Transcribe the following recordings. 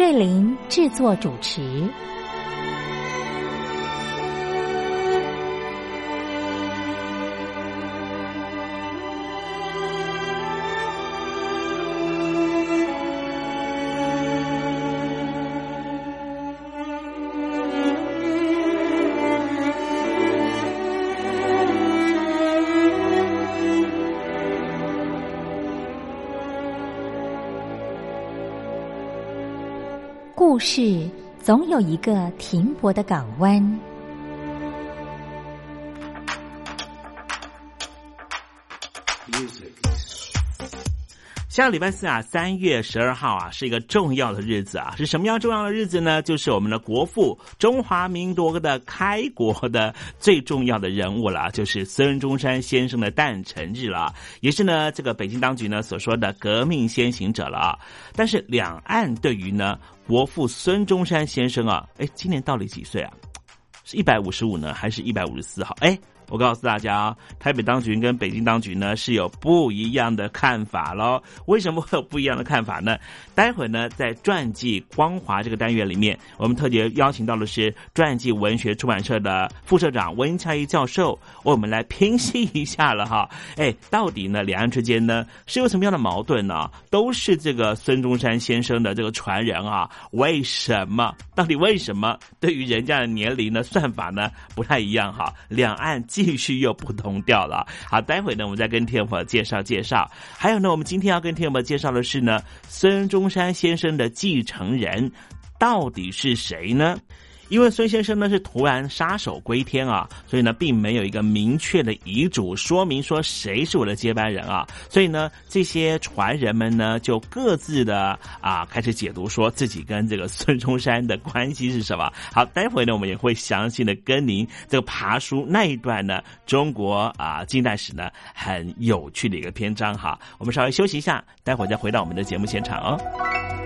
瑞林制作主持。是总有一个停泊的港湾。下礼拜四啊，三月十二号啊，是一个重要的日子啊。是什么样重要的日子呢？就是我们的国父中华民国的开国的最重要的人物了，就是孙中山先生的诞辰日了，也是呢这个北京当局呢所说的革命先行者了啊。但是两岸对于呢国父孙中山先生啊，哎，今年到底几岁啊？是一百五十五呢，还是一百五十四号？哎。我告诉大家，台北当局跟北京当局呢是有不一样的看法喽。为什么会有不一样的看法呢？待会呢，在传记光华这个单元里面，我们特别邀请到的是传记文学出版社的副社长温恰一教授，我们来平息一下了哈。哎，到底呢，两岸之间呢是有什么样的矛盾呢？都是这个孙中山先生的这个传人啊？为什么？到底为什么？对于人家的年龄呢，算法呢不太一样哈？两岸。必须又不同调了。好，待会呢，我们再跟天友介绍介绍。还有呢，我们今天要跟天友介绍的是呢，孙中山先生的继承人到底是谁呢？因为孙先生呢是突然杀手归天啊，所以呢并没有一个明确的遗嘱说明说谁是我的接班人啊，所以呢这些传人们呢就各自的啊开始解读说自己跟这个孙中山的关系是什么。好，待会呢我们也会详细的跟您这个爬书那一段呢中国啊近代史呢很有趣的一个篇章哈。我们稍微休息一下，待会再回到我们的节目现场哦。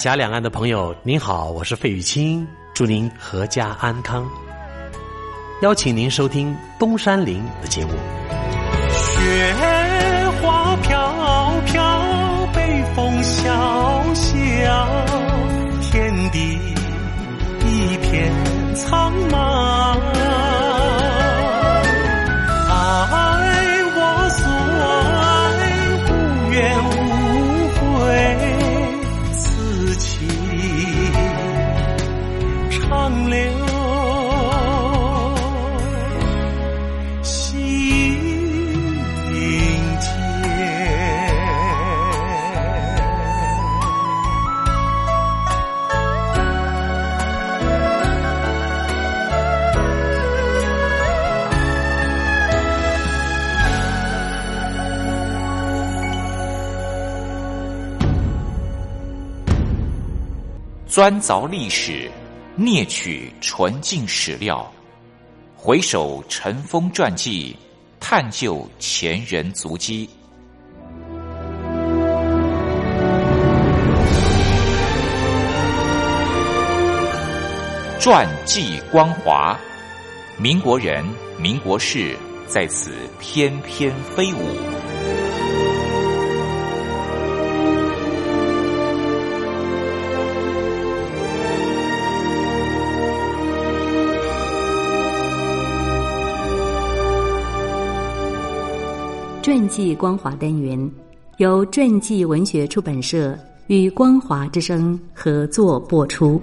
峡两岸的朋友，您好，我是费玉清，祝您阖家安康。邀请您收听东山林的节目。雪花飘飘，北风萧萧，天地一片苍茫。钻凿历史，啮取纯净史料，回首尘封传记，探究前人足迹。传记光华，民国人、民国事在此翩翩飞舞。传记光华单元由传记文学出版社与光华之声合作播出。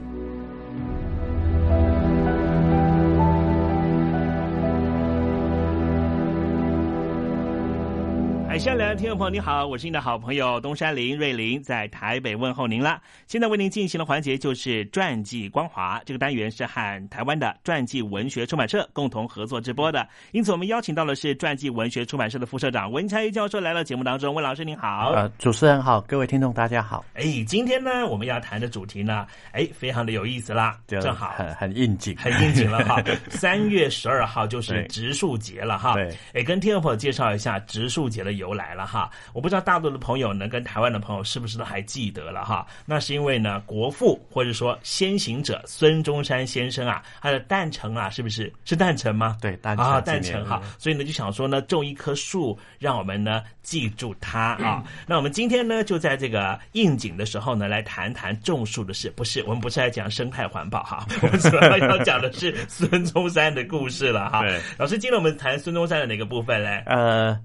海峡两岸听众朋友，你好，我是你的好朋友东山林瑞林，在台北问候您了。现在为您进行的环节就是传记光华，这个单元是和台湾的传记文学出版社共同合作直播的，因此我们邀请到的是传记文学出版社的副社长文才一教授来到节目当中。温老师您好，呃，主持人好，各位听众大家好。哎，今天呢我们要谈的主题呢，哎，非常的有意思啦，正好很很应景，很应景了哈。三月十二号就是植树节了哈，对，哎，跟听众朋友介绍一下植树节的由来了哈。我不知道大陆的朋友呢，跟台湾的朋友是不是都还记得了哈？那是因为呢，国父或者说先行者孙中山先生啊，他的诞辰啊，是不是是诞辰吗？对，诞辰啊，诞辰哈，所以呢就想说呢，种一棵树，让我们呢记住他啊。那我们今天呢，就在这个应景的时候呢，来谈谈种树的事。不是，我们不是来讲生态环保哈，我们主要要讲的是孙中山的故事了哈。对，老师，今天我们谈孙中山的哪个部分嘞？呃。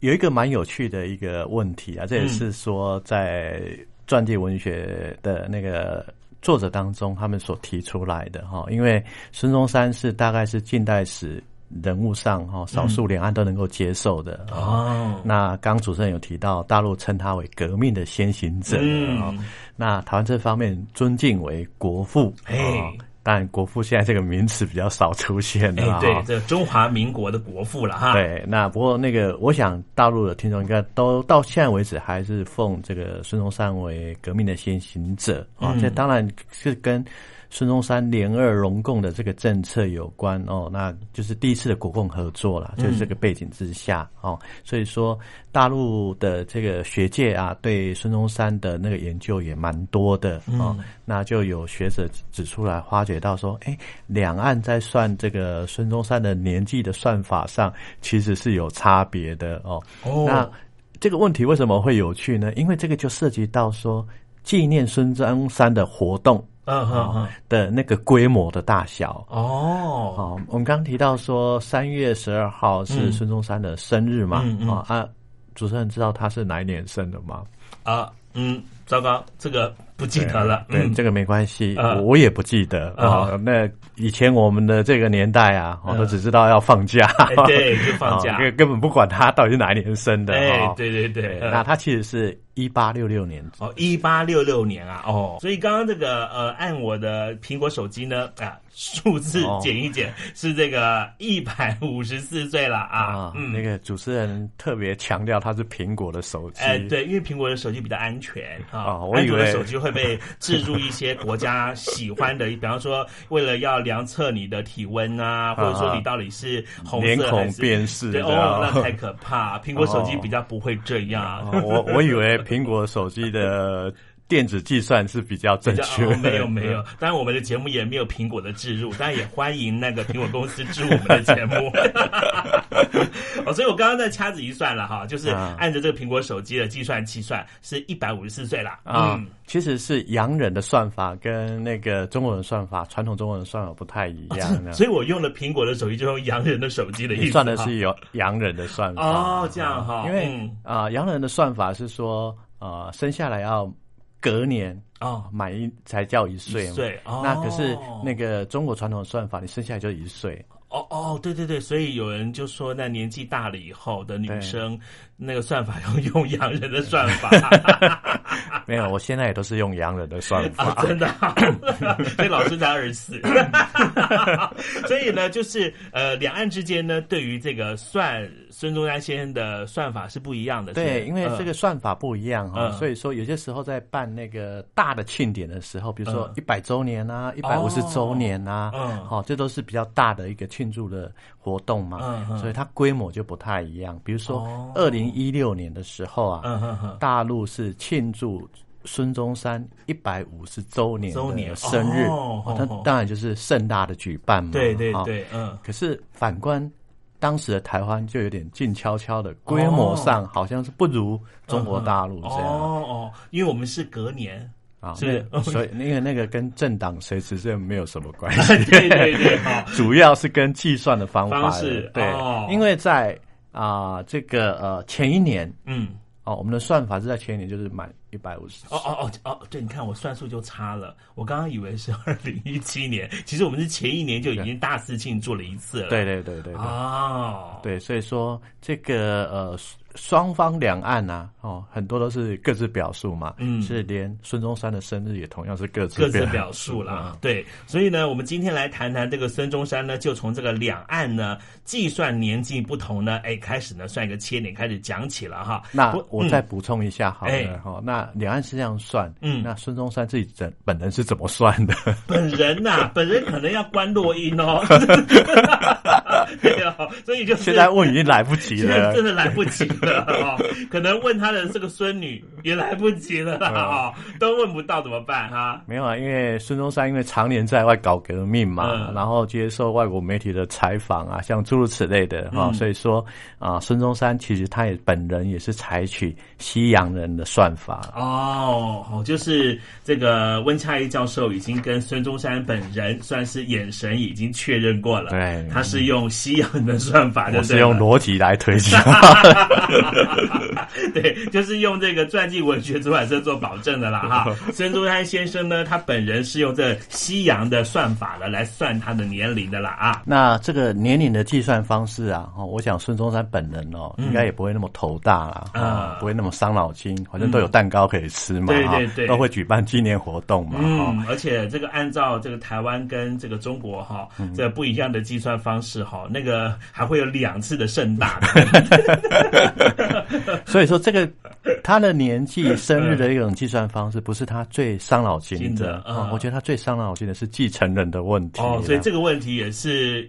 有一个蛮有趣的一个问题啊，这也是说在传记文学的那个作者当中，他们所提出来的哈。因为孙中山是大概是近代史人物上哈少数两岸都能够接受的哦。那刚主持人有提到，大陆称他为革命的先行者啊，那台湾这方面尊敬为国父哎。但国父现在这个名词比较少出现了，对，这中华民国的国父了哈。对，那不过那个，我想大陆的听众应该都到现在为止还是奉这个孙中山为革命的先行者啊。这当然是跟。孙中山联俄融共的这个政策有关哦，那就是第一次的国共合作了，就是这个背景之下哦，所以说大陆的这个学界啊，对孙中山的那个研究也蛮多的哦，那就有学者指出来，发觉到说，哎，两岸在算这个孙中山的年纪的算法上，其实是有差别的哦。那这个问题为什么会有趣呢？因为这个就涉及到说纪念孙中山的活动。嗯哼哼的那个规模的大小。哦，好，我们刚提到说三月十二号是孙中山的生日嘛，啊啊，主持人知道他是哪一年生的吗？啊，嗯，糟糕，这个不记得了，对，这个没关系，我也不记得啊。那以前我们的这个年代啊，我都只知道要放假，对，就放假，根本不管他到底是哪一年生的，哎，对对对，那他其实是。一八六六年哦，一八六六年啊，哦，所以刚刚这个呃，按我的苹果手机呢啊，数字减一减是这个一百五十四岁了啊。嗯，那个主持人特别强调他是苹果的手机，哎，对，因为苹果的手机比较安全啊。我以为手机会被置入一些国家喜欢的，比方说为了要量测你的体温啊，或者说你到底是红色还是辨识，对哦，那太可怕。苹果手机比较不会这样。我我以为。苹果手机的电子计算是比较正确，没有没有。当然，我们的节目也没有苹果的置入，当然也欢迎那个苹果公司置入我们的节目。哦，所以我刚刚在掐指一算了哈，就是按着这个苹果手机的计算器算，是一百五十四岁了。嗯，其实是洋人的算法跟那个中国人算法，传统中国人算法不太一样的。所以我用了苹果的手机，就用洋人的手机的意思。算的是有洋人的算法哦，这样哈。因为啊，洋人的算法是说。啊，生下来要隔年啊，满一才叫一岁。岁，那可是那个中国传统的算法，你生下来就一岁。哦哦，对对对，所以有人就说，那年纪大了以后的女生，那个算法要用洋人的算法。没有，我现在也都是用洋人的算法，真的。所以老师才二十四。所以呢，就是呃，两岸之间呢，对于这个算孙中山先生的算法是不一样的。对，因为这个算法不一样哈，嗯。所以说有些时候在办那个大的庆典的时候，比如说嗯。一百周年啊、一百五十周年啊，嗯。好，这都是比较大的一个庆祝的活动嘛，所以它规模就不太一样。比如说哦。二零一六年的时候啊，大陆是庆祝。孙中山一百五十周年周年。的生日，哦。哦，那哦当然就是盛大的举办嘛。对对哈对嗯。可是反观当时的台湾，就有点静悄悄的，规模上好像是不如中国大陆这样。哦哦，因为我们是隔年啊，是那所以那个那个跟政党谁执政没有什么关系，对对对主要是跟计算的方法对，哦因为在啊、这个呃前一年嗯。哦，我们的算法是在前一年就是满一百五十。哦哦哦哦，对，你看我算数就差了，我刚刚以为是二零一七年，其实我们是前一年就已经大肆庆祝了一次了。对对对对对。哦，对，所以说这个呃双方两岸呐、哦，很多都是各自表述嘛，嗯是连孙中山的生日也同样是各自各自表述啦嗯。对，所以呢，我们今天来谈谈这个孙中山呢，就从这个两岸呢计算年纪不同呢，哎，开始呢算一个切点开始讲起了哈。那不我再补充一下好哎了哈、那两岸是这样算，嗯那孙中山自己本本人是怎么算的？本人呐、本人可能要关落音哦。对哦，所以就是现在问已经来不及了，真的来不及了哦。可能问他的这个孙女也来不及了都问不到怎么办哈？没有啊，因为孙中山因为常年在外搞革命嘛，嗯然后接受外国媒体的采访啊，像诸如此类的哈、嗯所以说啊、孙中山其实他也本人也是采取西洋人的算法。哦，好，就是这个温恰一教授已经跟孙中山本人算是眼神已经确认过了，对他是用西洋的算法就是用裸体来推敲，对，就是用这个传记文学出版社做保证的啦哈。孙中山先生呢，他本人是用这西洋的算法呢来算他的年龄的啦啊。那这个年龄的计算方式啊，哦，我想孙中山本人哦，嗯。应该也不会那么头大啦，啊啊，不会那么伤脑筋，反正都有蛋糕可以吃嘛，哈对对。对都会举办纪念活动嘛，哈、嗯，而且这个按照这个台湾跟这个中国哈，嗯。这不一样的计算方式哈，那个还会有两次的盛大的。所以说这个他的年纪、生日的一种计算方式，不是他最伤脑筋真的的。嗯啊我觉得他最伤脑筋的是继承人的问题。哦，所以这个问题也是。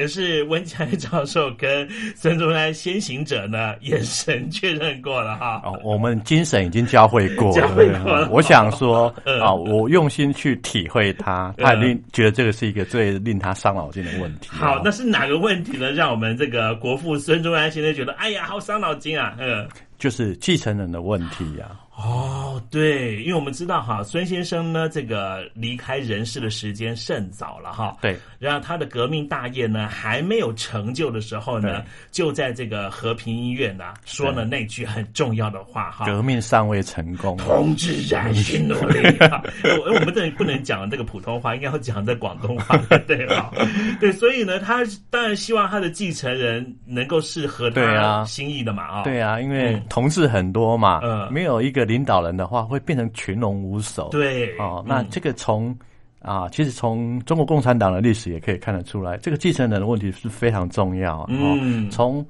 也是温家益教授跟孙中山先行者呢眼神确认过了哈。哦，我们精神已经交汇过交了。汇过了我想说 嗯啊，我用心去体会他，他一定觉得这个是一个最令他伤脑筋的问题。好，那是哪个问题呢？让我们这个国父孙中山先生觉得，哎呀，好伤脑筋啊！嗯，就是继承人的问题呀、哦，对，因为我们知道哈，孙先生呢，这个离开人世的时间甚早了哈。对，然后他的革命大业呢还没有成就的时候呢，就在这个和平医院呢说了那句很重要的话哈。革命尚未成功，同志仍需努力 啊！我我们这里不能讲这个普通话，应该要讲这广东话，对吧？对，所以呢，他当然希望他的继承人能够是合对他啊心意的嘛啊。对啊，因为嗯同志很多嘛，嗯没有一个领导人的话，会变成群龙无首。对哦，那嗯这个从啊，其实从中国共产党的历史也可以看得出来，这个继承人的问题是非常重要啊。嗯哦，从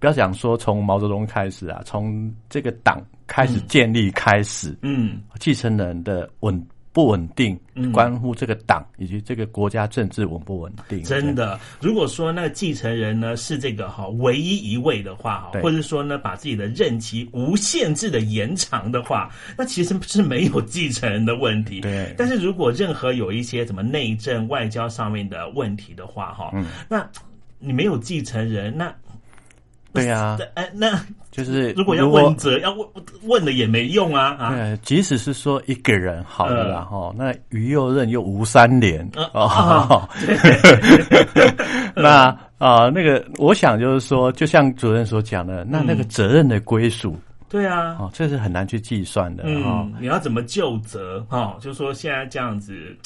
不要讲说从毛泽东开始啊，从这个党开始建立开始，嗯，继承人的稳不稳定，嗯。关乎这个党以及这个国家政治稳不稳定。真的，如果说那个继承人呢是这个哈唯一一位的话哈，或者说呢把自己的任期无限制的延长的话，那其实是没有继承人的问题。对。但是如果任何有一些什么内政、外交上面的问题的话哈，嗯。那你没有继承人，那对呀、那哎那就是如果要问责，要问问了也没用啊。啊！对，即使是说一个人好了哈、那于右任又吴三连呃哦，啊 那啊、那个我想就是说，就像主任所讲的，那那个责任的归属，对啊，哦，这是很难去计算的哈、哦。嗯，你要怎么就责？哈、就说现在这样子，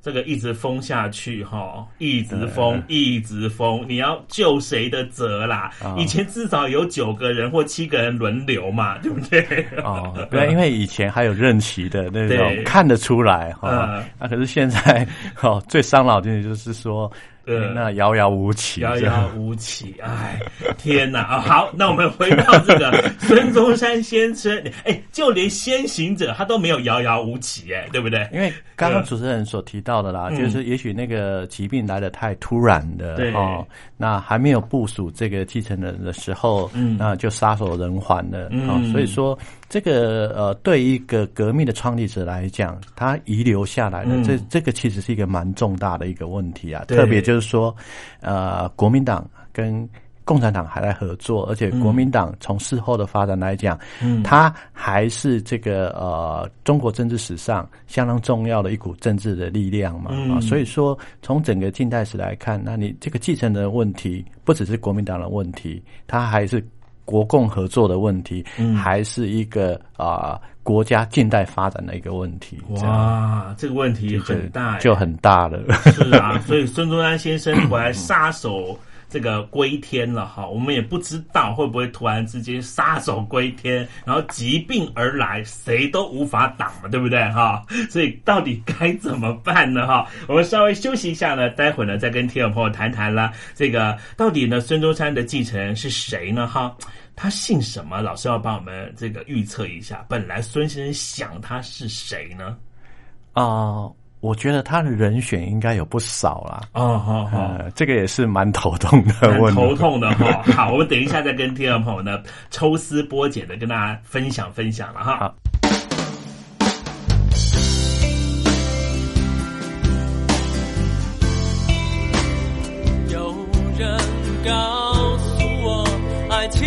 这个一直封下去，哈，一直封，一直封，你要救谁的责啦？啊。以前至少有九个人或七个人轮流嘛，对不对？哦，对，因为以前还有任期的那对。种看得出来哈、嗯。啊，可是现在哦，最伤脑筋的就是说，呃那遥遥无期，遥遥无期，哎，天哪啊！好，那我们回到这个 孙中山先生，哎，就连先行者他都没有遥遥无期，哎，对不对？因为刚刚主持人所提到的啦，嗯。就是也许那个疾病来的太突然的对。哦，那还没有部署这个继承人的时候，嗯。那就撒手人寰了嗯。哦，所以说这个呃，对一个革命的创立者来讲，他遗留下来的、嗯。这这个其实是一个蛮重大的一个问题啊，对。特别就是说，呃，国民党跟共产党还在合作，而且国民党从事后的发展来讲，嗯。它还是这个呃中国政治史上相当重要的一股政治的力量嘛、嗯。啊，所以说从整个近代史来看，那你这个继承人的问题不只是国民党的问题，它还是国共合作的问题，嗯还是一个啊、国家近代发展的一个问题。哇，这个问题很大，哎就很大了。是啊，所以孙中山先生 回来撒手这个归天了哈，我们也不知道会不会突然之间杀手归天，然后疾病而来，谁都无法挡嘛，对不对哈？所以到底该怎么办呢哈？我们稍微休息一下呢，待会儿呢再跟听众朋友谈谈了。这个到底呢，孙中山的继承人是谁呢哈？他姓什么？老师要帮我们这个预测一下。本来孙先生想他是谁呢？啊、我觉得他的人选应该有不少啦。哦，好好。呃，这个也是蛮头痛的蛮问题。头痛的哈。好，我们等一下再跟听众朋友呢抽丝剥茧的跟大家分享分享了哈。好。有人告诉我，爱情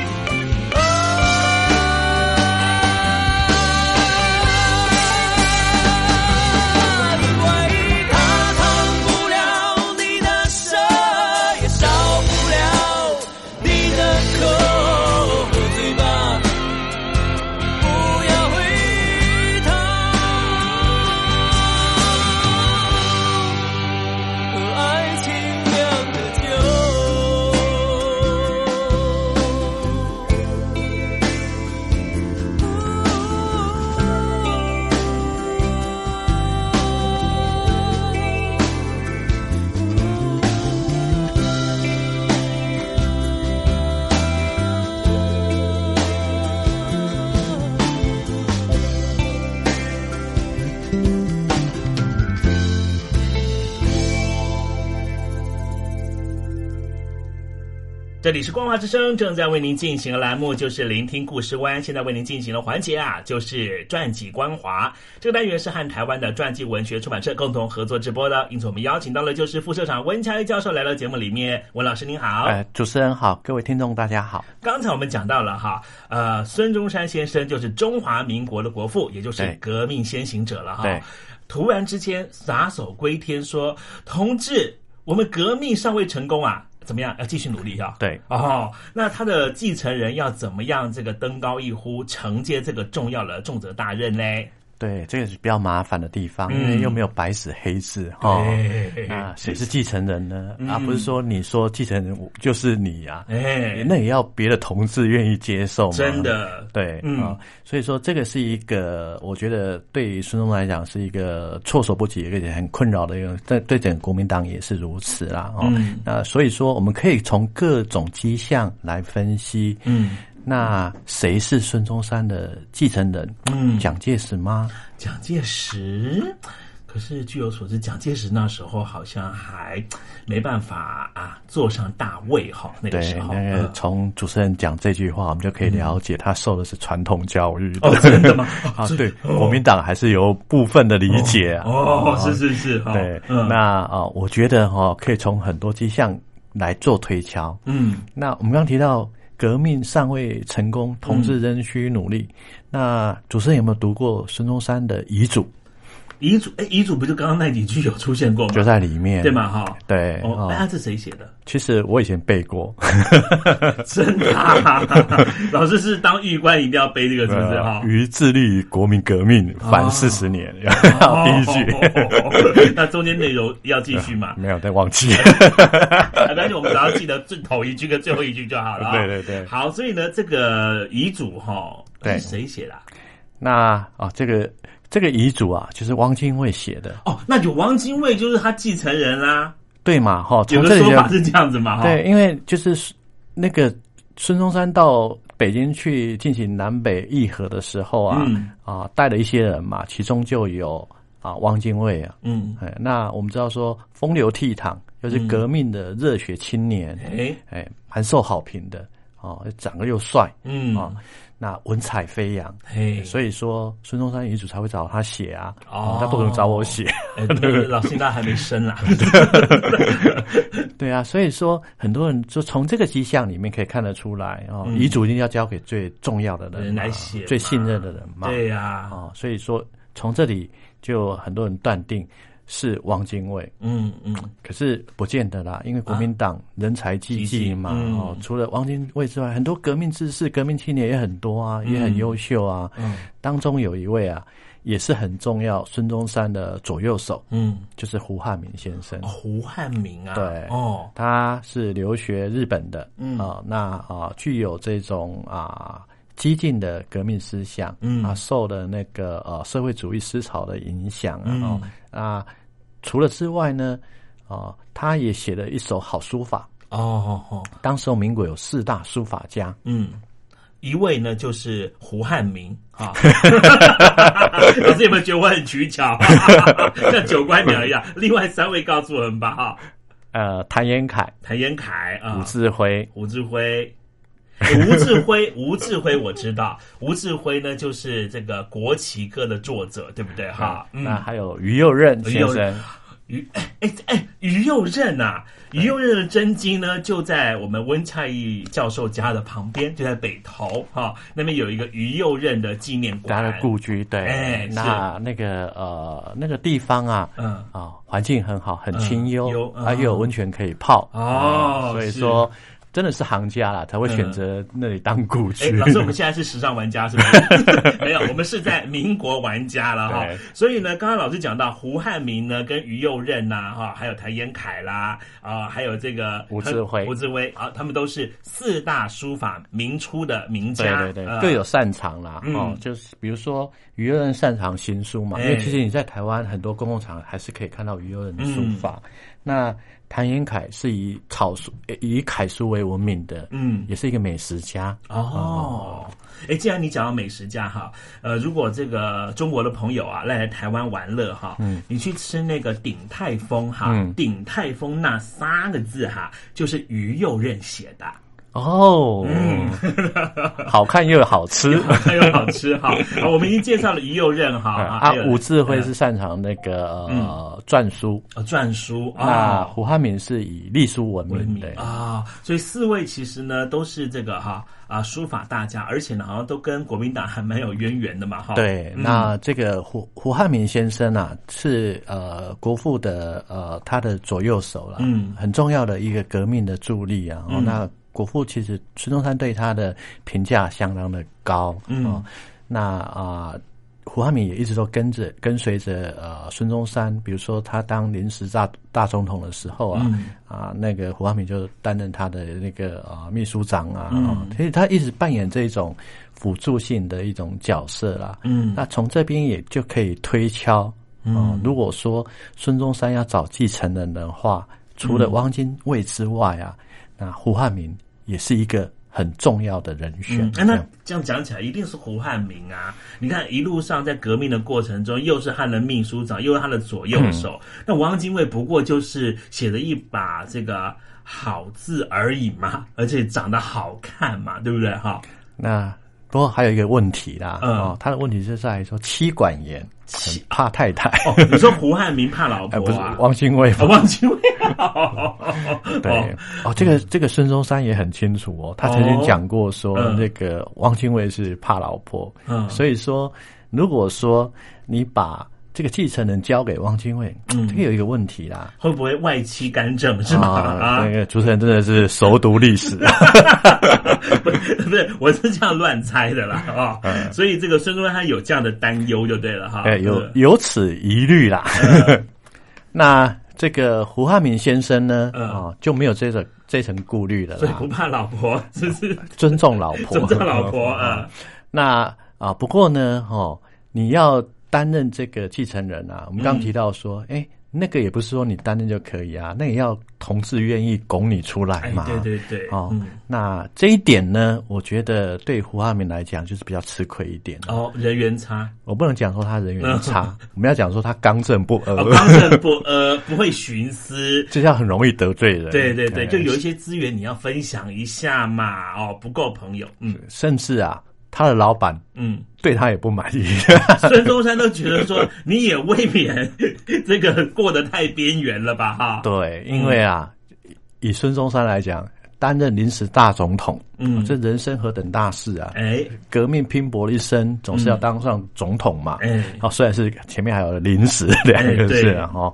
光华之声，正在为您进行的栏目就是聆听故事湾。现在为您进行的环节啊，就是传记光华。这个单元是和台湾的传记文学出版社共同合作直播的，因此我们邀请到了就是副社长温乔一教授来到节目里面。温老师您好，哎，主持人好，各位听众大家好。刚才我们讲到了哈，呃，孙中山先生就是中华民国的国父，也就是革命先行者了哈。对，突然之间撒手归天说，同志，我们革命尚未成功啊。怎么样？要继续努力啊！对哦，那他的继承人要怎么样？这个登高一呼，承接这个重要的重责大任嘞？对，这个是比较麻烦的地方，嗯因为又没有白纸黑字哈。对那谁是继承人呢？嗯啊，不是说你说继承人就是你呀、哎那也要别的同志愿意接受嘛。真的对，嗯啊，所以说这个是一个，我觉得对于孙中山来讲是一个措手不及，而且很困扰的一个，对对整个国民党也是如此啦。哦，嗯那所以说我们可以从各种迹象来分析，嗯，那谁是孙中山的继承人？嗯蒋介石吗？蒋介石。可是据我所知，蒋介石那时候好像还没办法啊坐上大位哈，那个时，候。那个嗯从主持人讲这句话，我们就可以了解他受的是传统教育哦真的吗 啊，对，哦国民党还是有部分的理解啊。哦是是是哦对，嗯那啊，我觉得哈，可以从很多迹象来做推敲。嗯那我们刚刚提到革命尚未成功，同志仍需努力。那主持人有没有读过孙中山的遗嘱？遗嘱，哎，遗嘱不就刚刚那几句有出现过吗？就在里面，对吗？哈，对。哦，哎，是谁写的？其实我以前背过，真的。老师是当狱官一定要背这个，是不是？哈，于致力于国民革命，反四十年，第一句。那中间内容要继续吗？没有，再忘记。但是我们只要记得最头一句跟最后一句就好了。对对对。好，所以呢，这个遗嘱哈，是谁写的？那啊，这个。这个遗嘱啊，就是汪精卫写的哦。那就汪精卫就是他继承人啦，对嘛？哈，有个说法是这样子嘛？对，因为就是那个孙中山到北京去进行南北议和的时候啊，啊，带了一些人嘛，其中就有啊汪精卫啊。嗯，哎，那我们知道说风流倜傥，又是革命的热血青年，哎哎，蛮受好评的哦，长得又帅，嗯啊。那文采飞扬，所以说孙中山遗嘱才会找他写啊，哦他不可能找我写。老师他还没生啊，对啊，所以说很多人就从这个迹象里面可以看得出来哦，遗嘱一定要交给最重要的人来写，最信任的人嘛。对呀，啊，所以说从这里就很多人断定。是汪精卫，嗯嗯，可是不见得啦，因为国民党人才济济嘛，哦，除了汪精卫之外，很多革命志士、革命青年也很多啊，也很优秀啊。嗯，当中有一位啊，也是很重要，孙中山的左右手，嗯，就是胡汉民先生。胡汉民啊，对，哦，他是留学日本的，嗯。啊，那啊，具有这种啊激进的革命思想，嗯。啊，受了那个呃社会主义思潮的影响啊，啊。除了之外呢，啊，他也写了一手好书法哦。哦，当时民国有四大书法家，嗯，一位呢就是胡汉民啊。老师有没有觉得我很取巧，像九官鸟一样？另外三位告诉我们吧，哈。呃，谭延闿，谭延闿啊，吴志辉，吴志辉，吴志辉，吴志辉，我知道，吴志辉呢就是这个国旗歌的作者，对不对？哈，那还有于右任先生。于哎哎于右任呐，于右任的真经呢，就在我们温恰义教授家的旁边，就在北头哈，那边有一个于右任的纪念馆，他的故居。对，哎，那那个呃那个地方啊，嗯啊，环境很好，很清幽，啊又有温泉可以泡哦，所以说。真的是行家啦，才会选择那里当故居。老师，我们现在是时尚玩家是不是？没有，我们是在民国玩家了哈。所以呢，刚刚老师讲到胡汉民呢，跟于右任呐，哈，还有谭延闿啦，啊，还有这个吴志辉，吴志辉啊，他们都是四大书法明初的名家，对对对，各有擅长啦。哦，就是比如说于右任擅长行书嘛，因为其实你在台湾很多公共场还是可以看到于右任的书法。那谭延凯是以草书、以楷书为闻名的，嗯，也是一个美食家哦。哎，既然你讲到美食家哈，呃，如果这个中国的朋友啊来台湾玩乐哈，嗯，你去吃那个鼎泰丰哈，鼎泰丰那三个字哈，就是于右任写的。哦，好看又好吃，好看又好吃哈。我们已经介绍了于右任哈，啊，武智慧是擅长那个呃篆书，篆书。啊胡汉民是以隶书闻名的啊，所以四位其实呢都是这个哈啊书法大家，而且呢好像都跟国民党还蛮有渊源的嘛哈。对，那这个胡胡汉民先生啊是呃国父的呃他的左右手了，嗯，很重要的一个革命的助力啊，那。国父其实孙中山对他的评价相当的高，嗯，那啊，胡汉民也一直都跟着跟随着呃孙中山，比如说他当临时大大总统的时候啊，啊，那个胡汉民就担任他的那个啊秘书长啊，所以他一直扮演这种辅助性的一种角色啦，嗯，那从这边也就可以推敲，嗯，如果说孙中山要找继承人的话，除了汪精卫之外啊。那胡汉民也是一个很重要的人选。哎，那这样讲起来，一定是胡汉民啊！你看一路上在革命的过程中，又是他的秘书长，又是他的左右手。那汪精卫不过就是写了一把这个好字而已嘛，而且长得好看嘛，对不对？哈，那。不过还有一个问题啦，哦，他的问题是在说妻管严，怕太太。哦，你说胡汉民怕老婆不是汪精卫，汪精卫。对，哦，这个这个孙中山也很清楚哦，他曾经讲过说，那个汪精卫是怕老婆。嗯，所以说，如果说你把这个继承人交给汪精卫，嗯这个有一个问题啦。会不会外戚干政是吗？啊，那个主持人真的是熟读历史，不 是不是，我是这样乱猜的啦啊、哦，所以这个孙中山他有这样的担忧就对了哈。哎，有嗯有此疑虑啦。那这个胡汉民先生呢，啊，就没有这个这层顾虑了，所以不怕老婆，是是？尊重老婆，尊重老婆啊。那啊，不过呢，哦，你要担任这个继承人啊，我们刚提到说，哎、那个也不是说你担任就可以啊，那也要同志愿意拱你出来嘛。哎、对对对，哦，嗯、那这一点呢，我觉得对胡汉民来讲就是比较吃亏一点。哦，人缘差，我不能讲说他人缘差，我们要讲说他刚正不阿，哦、刚正不阿，不会徇私，这样很容易得罪人。对对对，就有一些资源你要分享一下嘛，哦，不够朋友，嗯，甚至啊。他的老板，嗯，对他也不满意。孙中山都觉得说，你也未免 这个过得太边缘了吧？哈，对，因为啊，嗯、以孙中山来讲，担任临时大总统，嗯，这人生何等大事啊！哎，革命拼搏了一生，总是要当上总统嘛。哎，哦，虽然是前面还有临时两个字啊，哦，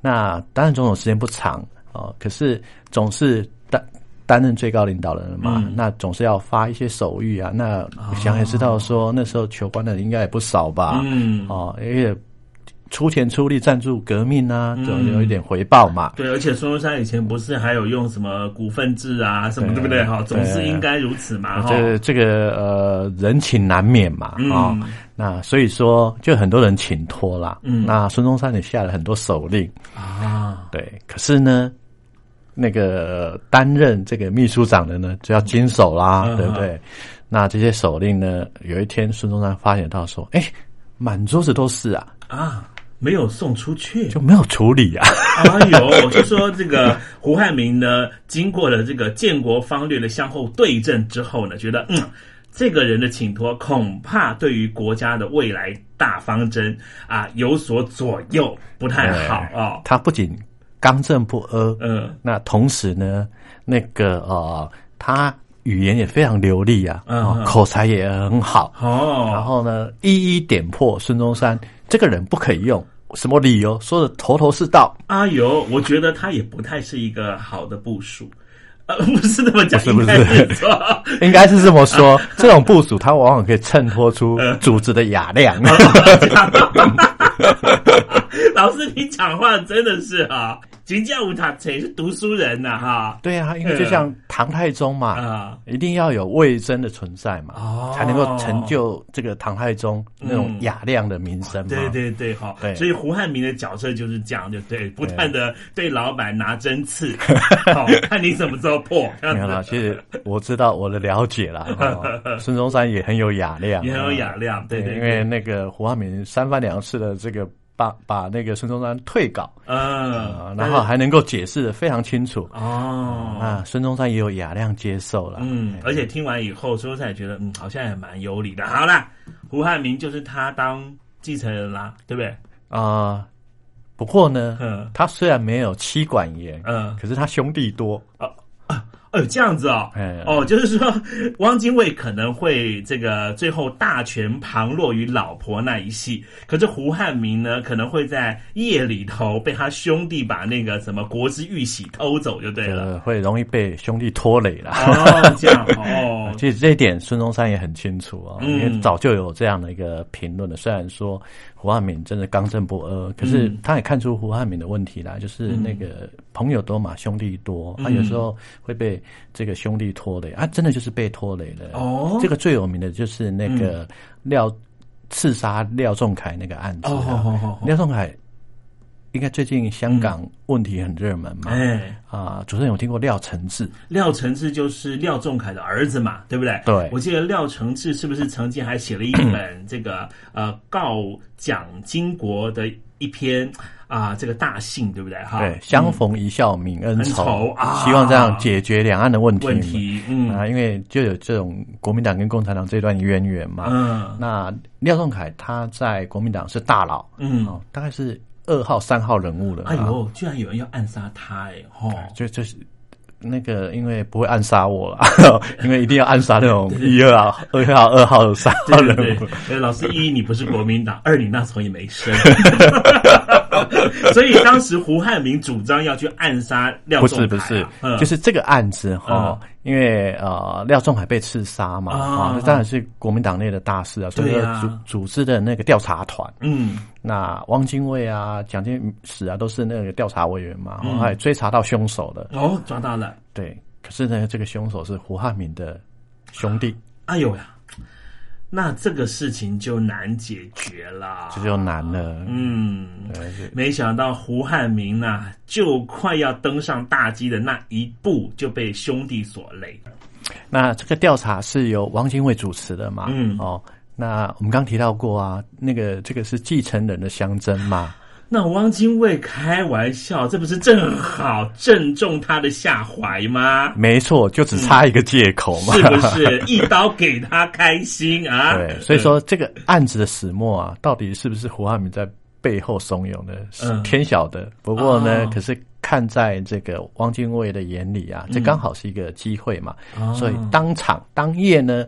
那担任总统时间不长哦，可是总是担。担任最高领导人嘛，嗯、那总是要发一些手谕啊。那想也知道说，那时候求官的人应该也不少吧？嗯，哦，而且出钱出力赞助革命啊，嗯总有一点回报嘛。对，而且孙中山以前不是还有用什么股份制啊，什么对不对？哈，总是应该如此嘛。哈，这这个呃人情难免嘛。嗯、哦，那所以说就很多人请托啦。嗯，那孙中山也下了很多手令啊。对，可是呢。那个担任这个秘书长的呢，就要经手啦，嗯、对不对？那这些手令呢，有一天孙中山发现到说，哎，满桌子都是啊，啊，没有送出去，就没有处理啊。哎呦，就说这个胡汉民呢，经过了这个建国方略的相互对证之后呢，觉得嗯，这个人的请托恐怕对于国家的未来大方针啊有所左右，不太好啊、哦。他不仅刚正不阿，嗯，那同时呢，那个呃，他语言也非常流利啊，嗯、哦，口才也很好哦。然后呢，一一点破孙中山这个人不可以用，什么理由说的头头是道。阿尤，我觉得他也不太是一个好的部署。呃，不是那么讲，是不是？应该是这么说。这种部署，他往往可以衬托出组织的雅量。老师，你讲话真的是啊，金教无他谁是读书人呐、啊、哈。对啊，因为就像唐太宗嘛，啊，一定要有魏征的存在嘛，哦、才能够成就这个唐太宗那种雅量的名声嘛。对对对，哈。对，所以胡汉民的角色就是这样，就对，不断的对老板拿针刺，好看你怎么时候破。没有啦，其实我知道我的了解啦。哦、孙中山也很有雅量，也很有雅量，对对,对。因为那个胡汉民三番两次的这个。把把那个孙中山退稿，嗯、呃，然后还能够解释的非常清楚哦。啊，孙中山也有雅量接受了，嗯，而且听完以后，孙中山也觉得，嗯，好像也蛮有理的。好啦，胡汉民就是他当继承人啦，对不对？啊、呃，不过呢，嗯，他虽然没有妻管严，嗯，可是他兄弟多。哦哦，这样子哦，哎、哦，就是说，汪精卫可能会这个最后大权旁落于老婆那一系，可是胡汉民呢，可能会在夜里头被他兄弟把那个什么国之玉玺偷走，就对了，会容易被兄弟拖累了。哦，这样哦，其实这一点孙中山也很清楚啊、哦，嗯、因为早就有这样的一个评论了。虽然说胡汉民真的刚正不阿，可是他也看出胡汉民的问题啦，就是那个朋友多嘛，兄弟多，他、嗯、有时候会被。这个兄弟拖累啊，真的就是被拖累了。哦，这个最有名的就是那个廖、嗯、刺杀廖仲恺那个案子、廖仲恺应该最近香港问题很热门嘛？哎、嗯、啊，主持人有听过廖承志？廖承志就是廖仲恺的儿子嘛，对不对？对，我记得廖承志是不是曾经还写了一本这个呃告蒋经国的一篇？啊，这个大信对不对？哈，对，相逢一笑泯恩仇，仇啊，希望这样解决两岸的问题。问题，嗯啊，因为就有这种国民党跟共产党这段渊源嘛。嗯，那廖仲恺他在国民党是大佬，嗯，哦，大概是二号、三号人物了。哎呦，居然有人要暗杀他，哎，哦，就就是那个因为不会暗杀我了，因为一定要暗杀那种一二号、二号、二号、三号人物。对，老师 一你不是国民党，二你那时候也没生，所以当时胡汉民主张要去暗杀廖仲恺、不是不是，嗯。就是这个案子哈，因为呃廖仲恺被刺杀嘛，啊当然是国民党内的大事啊，所以组组织的那个调查团，嗯，那汪精卫啊、蒋介石啊都是那个调查委员嘛，嗯。还追查到凶手的，哦，抓到了，对，可是呢，这个凶手是胡汉民的兄弟，哎呦呀，那这个事情就难解决了，这就难了，嗯，没想到胡汉民呐、就快要登上大基的那一步，就被兄弟所累。那这个调查是由汪精卫主持的嘛？嗯哦，那我们刚提到过啊，那个这个是继承人的相争嘛？那汪精卫开玩笑，这不是正好正中他的下怀吗？没错，就只差一个借口嘛，是不是？一刀给他开心啊？对，所以说这个案子的始末啊，到底是不是胡汉民在背后怂恿的，是嗯。天晓得。不过呢，哦。可是看在这个汪精卫的眼里啊，这嗯。刚好是一个机会嘛，哦。所以当场当夜呢，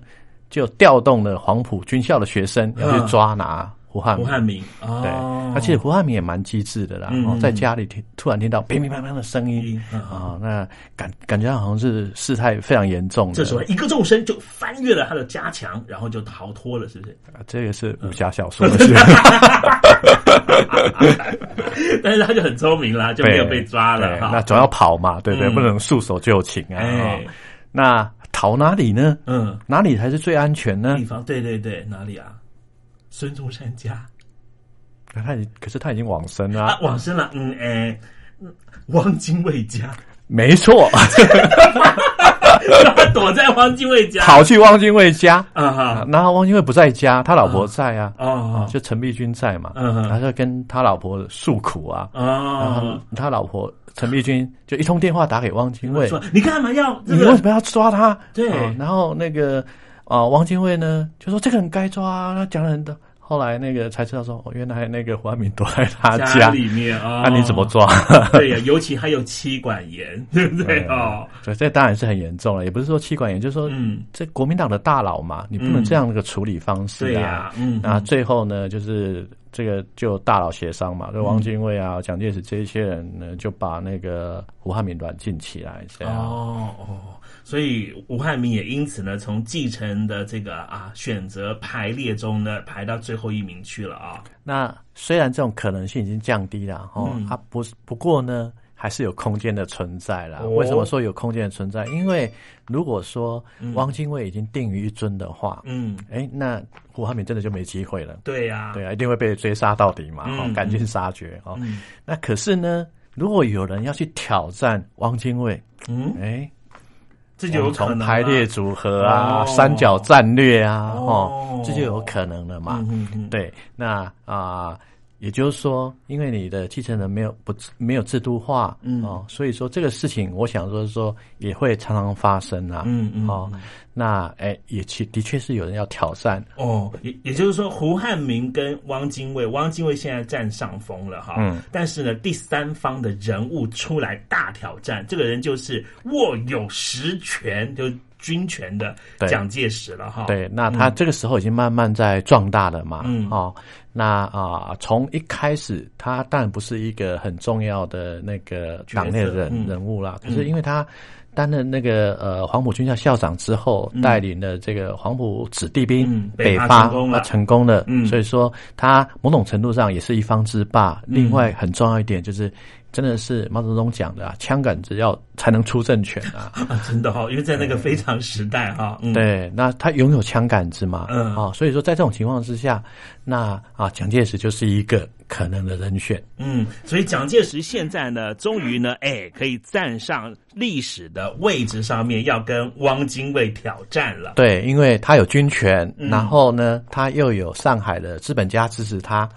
就调动了黄埔军校的学生要去抓拿胡汉胡汉民，哦、对，而且胡汉民也蛮机智的啦，嗯哦，在家里听突然听到乒乒乓乓的声音嗯啊、那感感觉好像是事态非常严重的。这时候一个纵身就翻越了他的家墙，然后就逃脱了，是不是？啊这个是武侠小说的事。但是他就很聪明啦，就没有被抓了那总要跑嘛，对不对？嗯不能束手就擒啊。那逃哪里呢？嗯，哪里才是最安全呢地？方对对对，哪里啊？孙中山家。他已可是他已经往生了、啊，往生了。嗯，哎，嗯汪精卫家，没错，他躲在汪精卫家，跑去汪精卫家。啊哈，然后汪精卫不在家，他老婆在啊，哦就陈璧君在嘛，嗯哼他就跟他老婆诉苦啊，然后哦，他老婆陈璧君就一通电话打给汪精卫，说你干嘛要这个？你为什么要抓他？对。哦然后那个啊、汪精卫呢就说这个人该抓啊，他讲了很多。后来那个才知道说，哦，原来那个胡安敏躲在他家里面啊？那、你怎么抓？对呀，尤其还有妻管严，对不对哦？所以这当然是很严重了，也不是说妻管严，就是说，嗯，这国民党的大佬嘛，你不能这样的个处理方式啊。对呀嗯那最后呢，就是这个就大佬协商嘛，就汪精卫啊、蒋介石这一些人呢，就把那个胡汉民软禁起来，这样。哦哦，所以胡汉民也因此呢，从继承的这个啊选择排列中呢，排到最后一名去了啊。那虽然这种可能性已经降低了哦，嗯它不是不过呢，还是有空间的存在啦。哦。为什么说有空间的存在？因为如果说嗯。汪精卫已经定于一尊的话，嗯，哎，那胡汉民真的就没机会了。对呀、对啊，一定会被追杀到底嘛，赶尽杀绝哦。嗯。那可是呢，如果有人要去挑战汪精卫，嗯，哎，这就有可能从排列组合啊、哦。三角战略啊，哦。哦，这就有可能了嘛。对，那啊、也就是说，因为你的继承人没有不没有制度化，嗯哦，所以说这个事情，我想说说也会常常发生啊。嗯嗯哦，那哎，也其的确是有人要挑战。哦，也也就是说，胡汉民跟汪精卫，汪精卫现在占上风了哈。嗯但是呢，第三方的人物出来大挑战，这个人就是握有实权，就是军权的对。蒋介石了哈。对，那他这个时候已经慢慢在壮大了嘛，嗯。哦，那啊、从一开始他当然不是一个很重要的那个党内的人、嗯。人物啦，可嗯是因为他担任那个呃黄埔军校校长之后，嗯。带领了这个黄埔子弟兵、嗯北伐成功了。啊成功了，嗯。所以说他某种程度上也是一方之霸。嗯。另外很重要一点就是。真的是毛泽东讲的啊，枪杆子要才能出政权啊！啊，真的哈、哦，因为在那个非常时代哈、嗯，对，那他拥有枪杆子嘛，嗯啊、所以说在这种情况之下，那啊，蒋介石就是一个可能的人选。嗯，所以蒋介石现在呢，终于呢，哎，可以站上历史的位置上面，要跟汪精卫挑战了。对，因为他有军权，嗯然后呢，他又有上海的资本家支持他。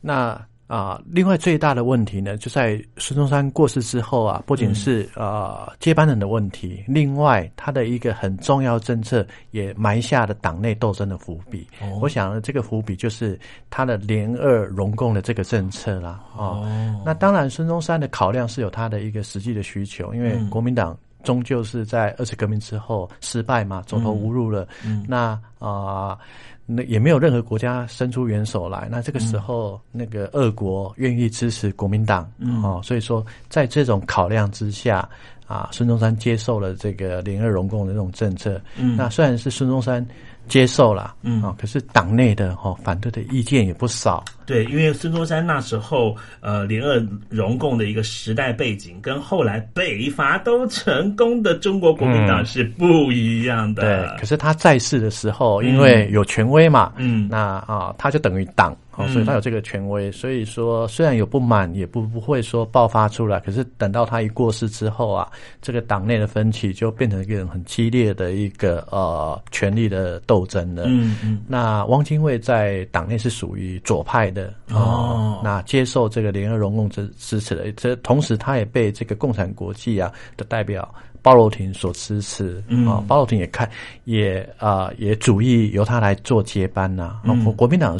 那啊，另外最大的问题呢，就在孙中山过世之后啊，不仅是呃接班人的问题，另外他的一个很重要政策也埋下了党内斗争的伏笔。我想呢这个伏笔就是他的联俄融共的这个政策啦。哦，那当然孙中山的考量是有他的一个实际的需求，因为国民党终究是在二次革命之后失败嘛，走投无路了。嗯那啊。那也没有任何国家伸出援手来，那这个时候，那个俄国愿意支持国民党，哦，所以说在这种考量之下，啊，孙中山接受了这个联俄融共的这种政策。那虽然是孙中山。接受了，嗯啊，可是党内的哈反对的意见也不少。对，因为孙中山那时候呃联俄容共的一个时代背景，跟后来北伐都成功的中国国民党是不一样的。对，可是他在世的时候，因为有权威嘛，嗯，那啊他就等于党。哦，所以他有这个权威，所以说虽然有不满，也不不会说爆发出来。可是等到他一过世之后啊，这个党内的分歧就变成一个很激烈的一个呃权力的斗争了。嗯嗯。那汪精卫在党内是属于左派的哦，那接受这个联合容共支支持的，这同时他也被这个共产国际啊的代表包罗廷所支持啊，包罗廷也看也啊也主意由他来做接班呐。国国民党。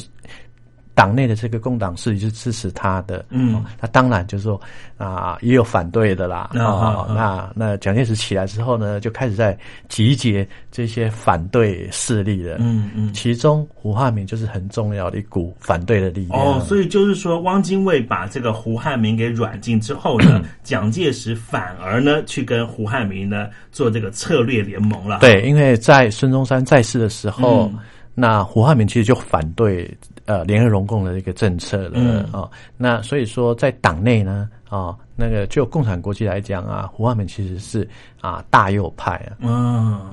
党内的这个共党势力是支持他的，嗯，那当然就是说啊，也有反对的啦，啊，那那蒋介石起来之后呢，就开始在集结这些反对势力了，嗯嗯，其中胡汉民就是很重要的一股反对的力量。哦，所以就是说，汪精卫把这个胡汉民给软禁之后呢，蒋介石反而呢去跟胡汉民呢做这个策略联盟了。对，因为在孙中山在世的时候，那胡汉民其实就反对。呃，联合融共的一个政策了啊，那所以说在党内呢啊，那个就共产国际来讲啊，胡汉民其实是啊大右派啊，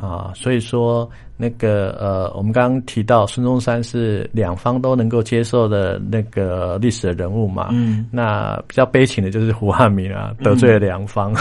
啊，所以说。那个呃，我们刚刚提到孙中山是两方都能够接受的那个历史的人物嘛，嗯，那比较悲情的就是胡汉民啊，得罪了两方，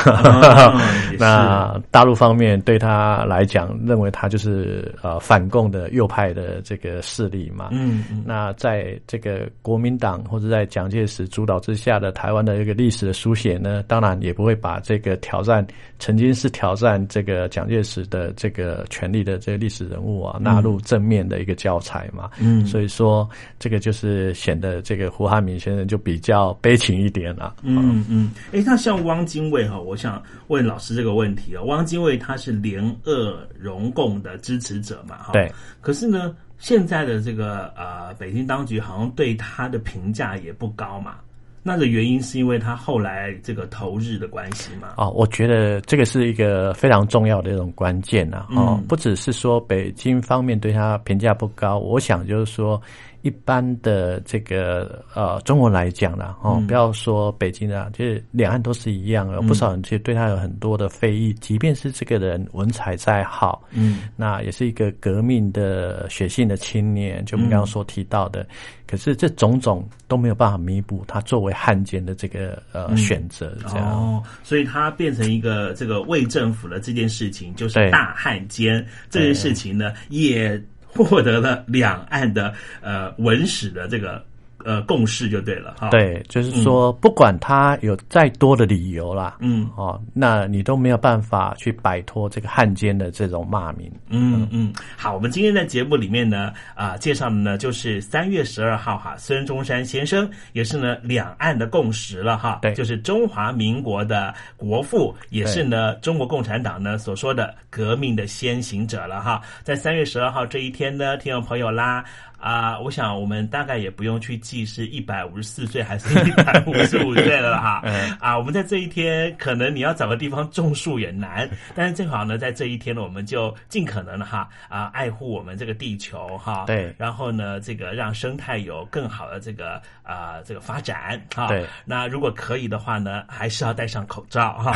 那大陆方面对他来讲，认为他就是呃反共的右派的这个势力嘛，嗯，那在这个国民党或者在蒋介石主导之下的台湾的一个历史的书写呢，当然也不会把这个挑战曾经是挑战这个蒋介石的这个权力的这个历史。人物啊，纳入正面的一个教材嘛，嗯，所以说这个就是显得这个胡汉民先生就比较悲情一点了，嗯嗯，哎，那像汪精卫哈，我想问老师这个问题啊，汪精卫他是联俄容共的支持者嘛，哈，对，可是呢，现在的这个呃北京当局好像对他的评价也不高嘛。那个原因是因为他后来这个投日的关系吗？哦，我觉得这个是一个非常重要的一种关键呐。哦，不只是说北京方面对他评价不高，我想就是说。一般的这个呃，中国来讲呢，哦，不要说北京啊，就是两岸都是一样，有不少人其实对他有很多的非议。即便是这个人文采再好，嗯，那也是一个革命的血性的青年，就我们刚刚所提到的。可是这种种都没有办法弥补他作为汉奸的这个呃选择，这样。哦，所以他变成一个这个为政府的这件事情，就是大汉奸这件事情呢，也。获得了两岸的呃文史的这个。呃，共识就对了哈。对，就是说，不管他有再多的理由啦，嗯，哦，那你都没有办法去摆脱这个汉奸的这种骂名。嗯嗯。好，我们今天在节目里面呢，啊，介绍的呢就是三月十二号哈，孙中山先生也是呢两岸的共识了哈。对，就是中华民国的国父，也是呢中国共产党呢所说的革命的先行者了哈。在三月十二号这一天呢，听众朋友啦。啊，我想我们大概也不用去记是一百五十四岁还是 一百五十五岁了哈。啊，我们在这一天，可能你要找个地方种树也难，但是正好呢，在这一天呢，我们就尽可能的哈啊，爱护我们这个地球哈。对。然后呢，这个让生态有更好的这个啊这个发展哈。对。那如果可以的话呢，还是要戴上口罩哈。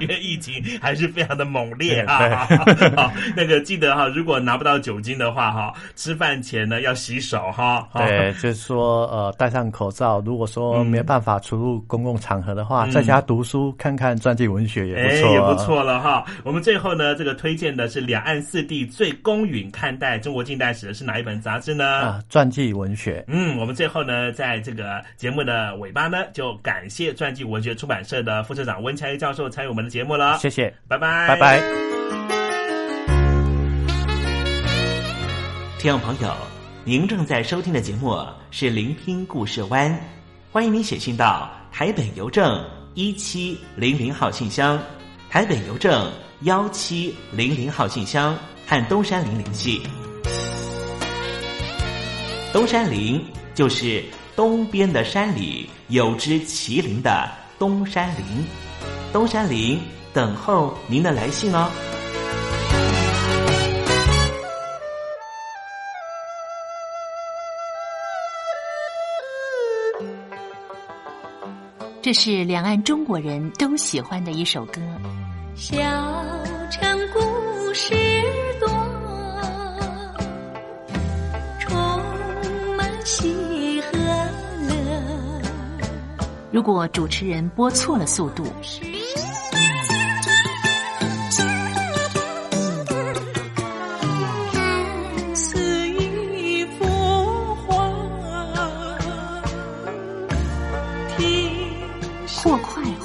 因为疫情还是非常的猛烈啊。对 好，那个记得哈，如果拿不到酒精的话哈，吃饭前呢要洗手哈。好对，就是说，呃，戴上口罩。如果说没办法出入公共场合的话，嗯在家读书，看看传记文学也不错、哎，也不。错了哈。我们最后呢，这个推荐的是两岸四地最公允看待中国近代史的是哪一本杂志呢？啊，传记文学。嗯，我们最后呢，在这个节目的尾巴呢，就感谢传记文学出版社的副社长温强一教授参与我们的节目了。谢谢，拜拜，拜拜。听众朋友，您正在收听的节目是《聆听故事湾》，欢迎您写信到台北邮政一七零零号信箱，台北邮政幺七零零号信箱和东山林联系。东山林就是东边的山里有只麒麟的东山林，东山林等候您的来信哦。这是两岸中国人都喜欢的一首歌。小城故事多，充满喜和乐。如果主持人播错了速度，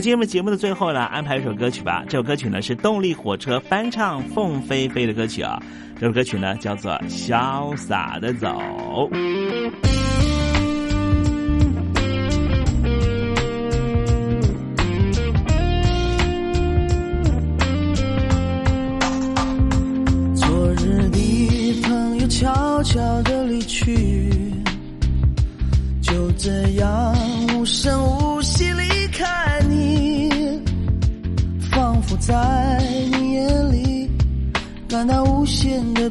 在今天节目的最后呢，安排一首歌曲吧。这首歌曲呢是动力火车翻唱凤飞飞的歌曲啊。这首歌曲呢叫做《潇洒的走》。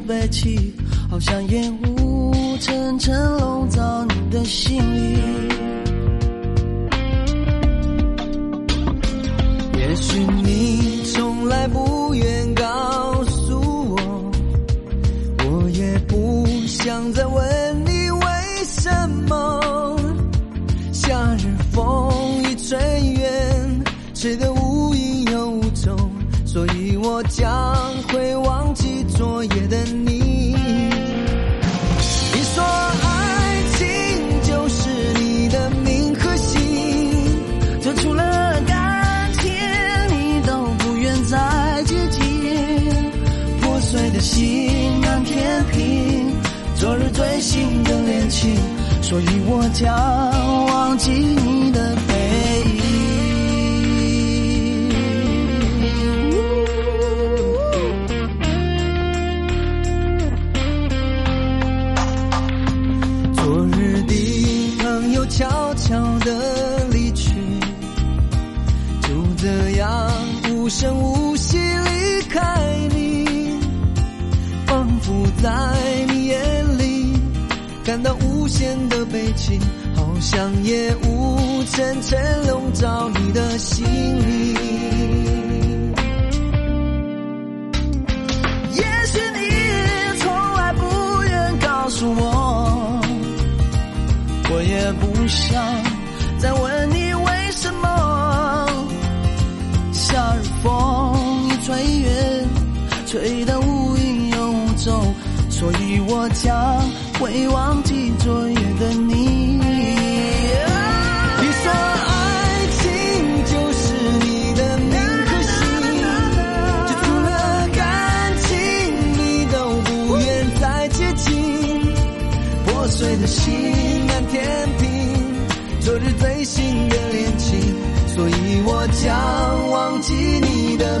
悲戚，好像烟雾层层笼罩你的心里。所以我将忘记你的背影。昨日的朋友悄悄地离去，就这样无声无息离开你，仿佛在感到无限的悲情，好像夜雾层层笼罩你的心里。也许你从来不愿告诉我，我也不想再问你为什么。夏日风一吹远，吹得无影又无踪，所以我将会忘记昨夜的你。你说爱情就是你的名和姓，就除了感情你都不愿再接近，破碎的心难填平，昨日最新的恋情，所以我将忘记你的